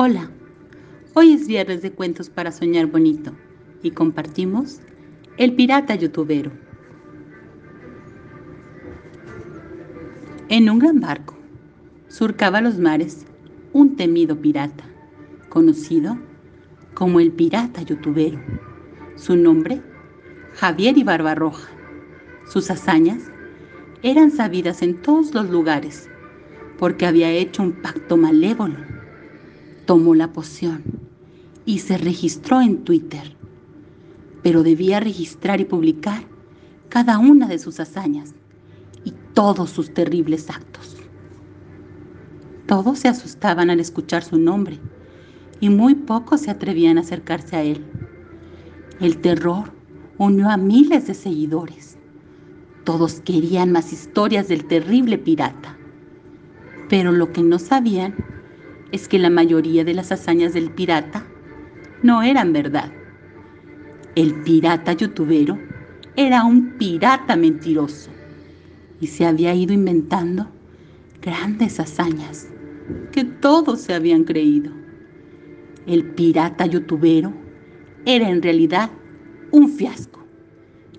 Hola, hoy es viernes de cuentos para soñar bonito y compartimos El pirata youtubero. En un gran barco surcaba los mares un temido pirata, conocido como el pirata youtubero. Su nombre, Javier y Barbarroja. Sus hazañas eran sabidas en todos los lugares porque había hecho un pacto malévolo tomó la poción y se registró en Twitter, pero debía registrar y publicar cada una de sus hazañas y todos sus terribles actos. Todos se asustaban al escuchar su nombre y muy pocos se atrevían a acercarse a él. El terror unió a miles de seguidores. Todos querían más historias del terrible pirata. Pero lo que no sabían es que la mayoría de las hazañas del pirata no eran verdad. El pirata youtubero era un pirata mentiroso y se había ido inventando grandes hazañas que todos se habían creído. El pirata youtubero era en realidad un fiasco,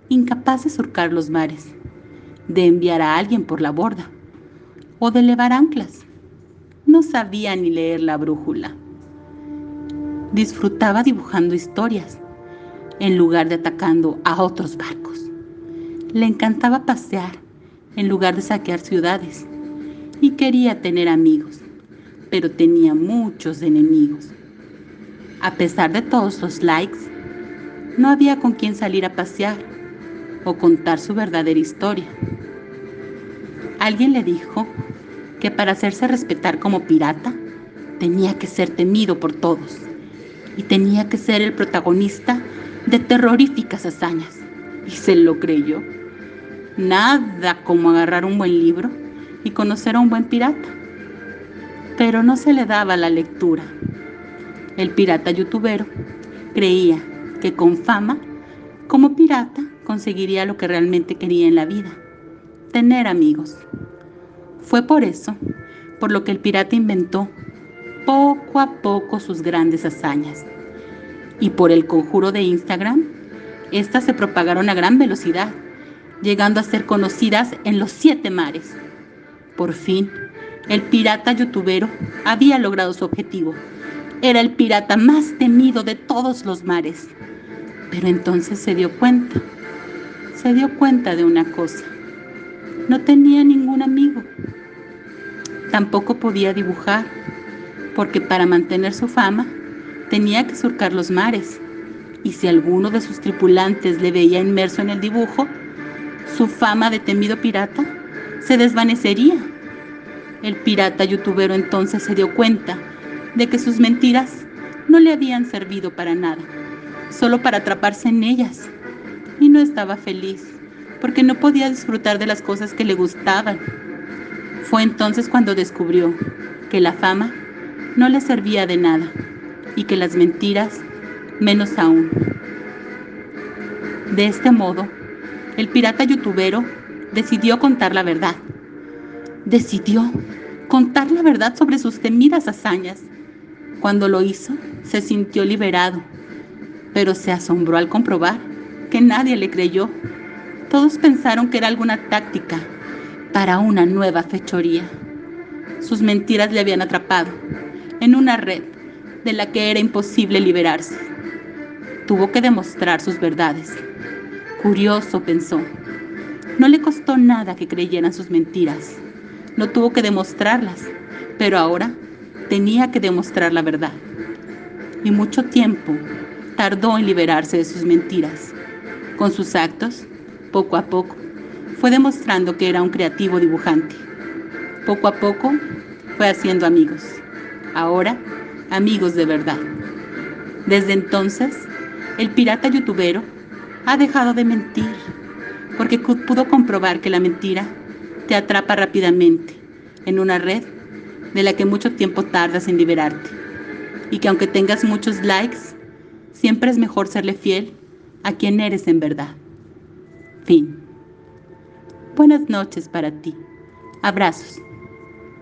incapaz de surcar los mares, de enviar a alguien por la borda o de elevar anclas no sabía ni leer la brújula. Disfrutaba dibujando historias en lugar de atacando a otros barcos. Le encantaba pasear en lugar de saquear ciudades y quería tener amigos, pero tenía muchos enemigos. A pesar de todos los likes, no había con quien salir a pasear o contar su verdadera historia. Alguien le dijo que para hacerse respetar como pirata tenía que ser temido por todos y tenía que ser el protagonista de terroríficas hazañas. Y se lo creyó. Nada como agarrar un buen libro y conocer a un buen pirata. Pero no se le daba la lectura. El pirata youtubero creía que con fama, como pirata, conseguiría lo que realmente quería en la vida, tener amigos. Fue por eso, por lo que el pirata inventó poco a poco sus grandes hazañas. Y por el conjuro de Instagram, estas se propagaron a gran velocidad, llegando a ser conocidas en los siete mares. Por fin, el pirata youtubero había logrado su objetivo. Era el pirata más temido de todos los mares. Pero entonces se dio cuenta, se dio cuenta de una cosa. No tenía ningún amigo. Tampoco podía dibujar, porque para mantener su fama tenía que surcar los mares, y si alguno de sus tripulantes le veía inmerso en el dibujo, su fama de temido pirata se desvanecería. El pirata youtubero entonces se dio cuenta de que sus mentiras no le habían servido para nada, solo para atraparse en ellas. Y no estaba feliz, porque no podía disfrutar de las cosas que le gustaban. Fue entonces cuando descubrió que la fama no le servía de nada y que las mentiras menos aún. De este modo, el pirata youtubero decidió contar la verdad. Decidió contar la verdad sobre sus temidas hazañas. Cuando lo hizo, se sintió liberado, pero se asombró al comprobar que nadie le creyó. Todos pensaron que era alguna táctica para una nueva fechoría. Sus mentiras le habían atrapado en una red de la que era imposible liberarse. Tuvo que demostrar sus verdades. Curioso, pensó. No le costó nada que creyeran sus mentiras. No tuvo que demostrarlas, pero ahora tenía que demostrar la verdad. Y mucho tiempo tardó en liberarse de sus mentiras. Con sus actos, poco a poco, fue demostrando que era un creativo dibujante. Poco a poco fue haciendo amigos. Ahora, amigos de verdad. Desde entonces, el pirata youtubero ha dejado de mentir, porque pudo comprobar que la mentira te atrapa rápidamente en una red de la que mucho tiempo tardas en liberarte. Y que aunque tengas muchos likes, siempre es mejor serle fiel a quien eres en verdad. Fin. Buenas noches para ti. Abrazos.